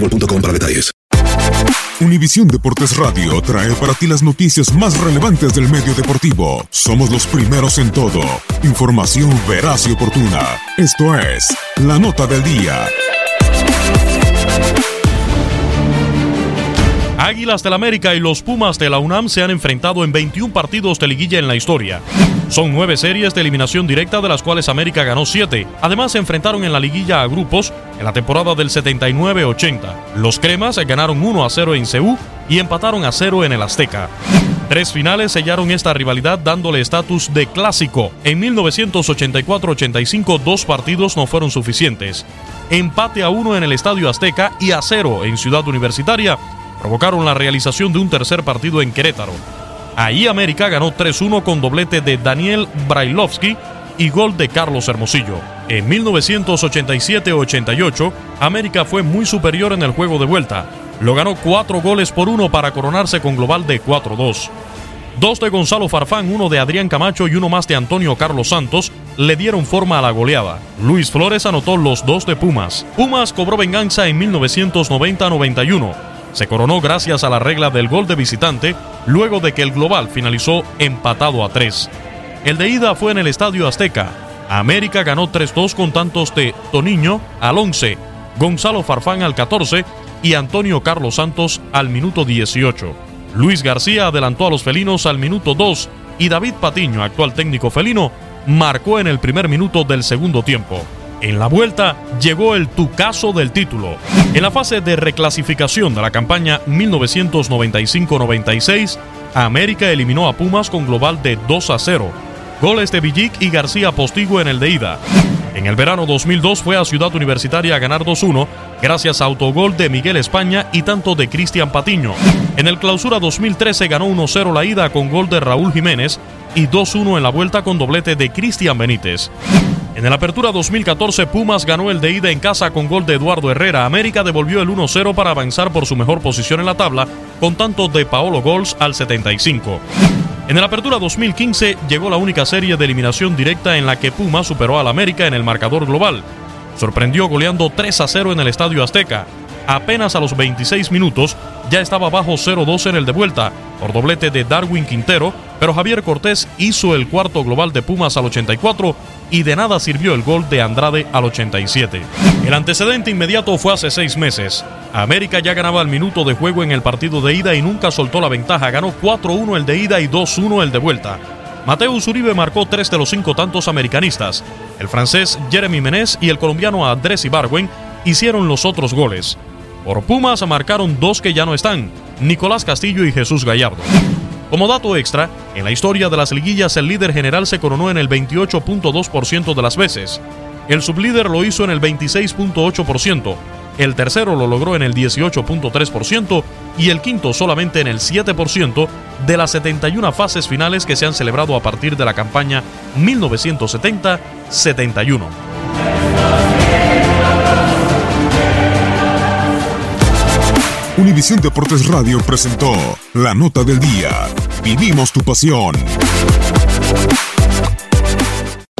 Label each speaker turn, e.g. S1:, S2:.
S1: boostmobile.com para detalles.
S2: Univisión Deportes Radio trae para ti las noticias más relevantes del medio deportivo. Somos los primeros en todo. Información veraz y oportuna. Esto es La Nota del Día.
S3: Águilas del América y los Pumas de la UNAM se han enfrentado en 21 partidos de liguilla en la historia. Son nueve series de eliminación directa de las cuales América ganó 7. Además se enfrentaron en la liguilla a grupos en la temporada del 79-80. Los cremas ganaron 1 a 0 en Ceú y empataron a 0 en el Azteca. Tres finales sellaron esta rivalidad dándole estatus de clásico. En 1984-85 dos partidos no fueron suficientes. Empate a 1 en el Estadio Azteca y a 0 en Ciudad Universitaria provocaron la realización de un tercer partido en Querétaro. Ahí América ganó 3-1 con doblete de Daniel Brailovsky y gol de Carlos Hermosillo. En 1987-88, América fue muy superior en el juego de vuelta. Lo ganó 4 goles por 1 para coronarse con global de 4-2. Dos de Gonzalo Farfán, uno de Adrián Camacho y uno más de Antonio Carlos Santos le dieron forma a la goleada. Luis Flores anotó los dos de Pumas. Pumas cobró venganza en 1990-91 se coronó gracias a la regla del gol de visitante luego de que el global finalizó empatado a 3. El de ida fue en el Estadio Azteca. América ganó 3-2 con tantos de Toniño al 11, Gonzalo Farfán al 14 y Antonio Carlos Santos al minuto 18. Luis García adelantó a los felinos al minuto 2 y David Patiño, actual técnico felino, marcó en el primer minuto del segundo tiempo. En la vuelta llegó el tucazo del título. En la fase de reclasificación de la campaña 1995-96, América eliminó a Pumas con global de 2 a 0. Goles de Villic y García Postigo en el de ida. En el verano 2002 fue a Ciudad Universitaria a ganar 2-1 gracias a autogol de Miguel España y tanto de Cristian Patiño. En el clausura 2013 ganó 1-0 la ida con gol de Raúl Jiménez y 2-1 en la vuelta con doblete de Cristian Benítez. En el Apertura 2014, Pumas ganó el de ida en casa con gol de Eduardo Herrera. América devolvió el 1-0 para avanzar por su mejor posición en la tabla, con tanto de Paolo Gols al 75. En el Apertura 2015 llegó la única serie de eliminación directa en la que Pumas superó al América en el marcador global. Sorprendió goleando 3 0 en el Estadio Azteca. Apenas a los 26 minutos ya estaba bajo 0-2 en el de vuelta, por doblete de Darwin Quintero, pero Javier Cortés hizo el cuarto global de Pumas al 84 y de nada sirvió el gol de Andrade al 87. El antecedente inmediato fue hace seis meses. América ya ganaba el minuto de juego en el partido de ida y nunca soltó la ventaja. Ganó 4-1 el de ida y 2-1 el de vuelta. Mateus Uribe marcó tres de los cinco tantos americanistas. El francés Jeremy Menez y el colombiano Andrés Ibargüen hicieron los otros goles. Por Pumas marcaron dos que ya no están, Nicolás Castillo y Jesús Gallardo. Como dato extra, en la historia de las liguillas el líder general se coronó en el 28.2% de las veces, el sublíder lo hizo en el 26.8%, el tercero lo logró en el 18.3% y el quinto solamente en el 7% de las 71 fases finales que se han celebrado a partir de la campaña 1970-71.
S2: Univisión Deportes Radio presentó la nota del día. Vivimos tu pasión.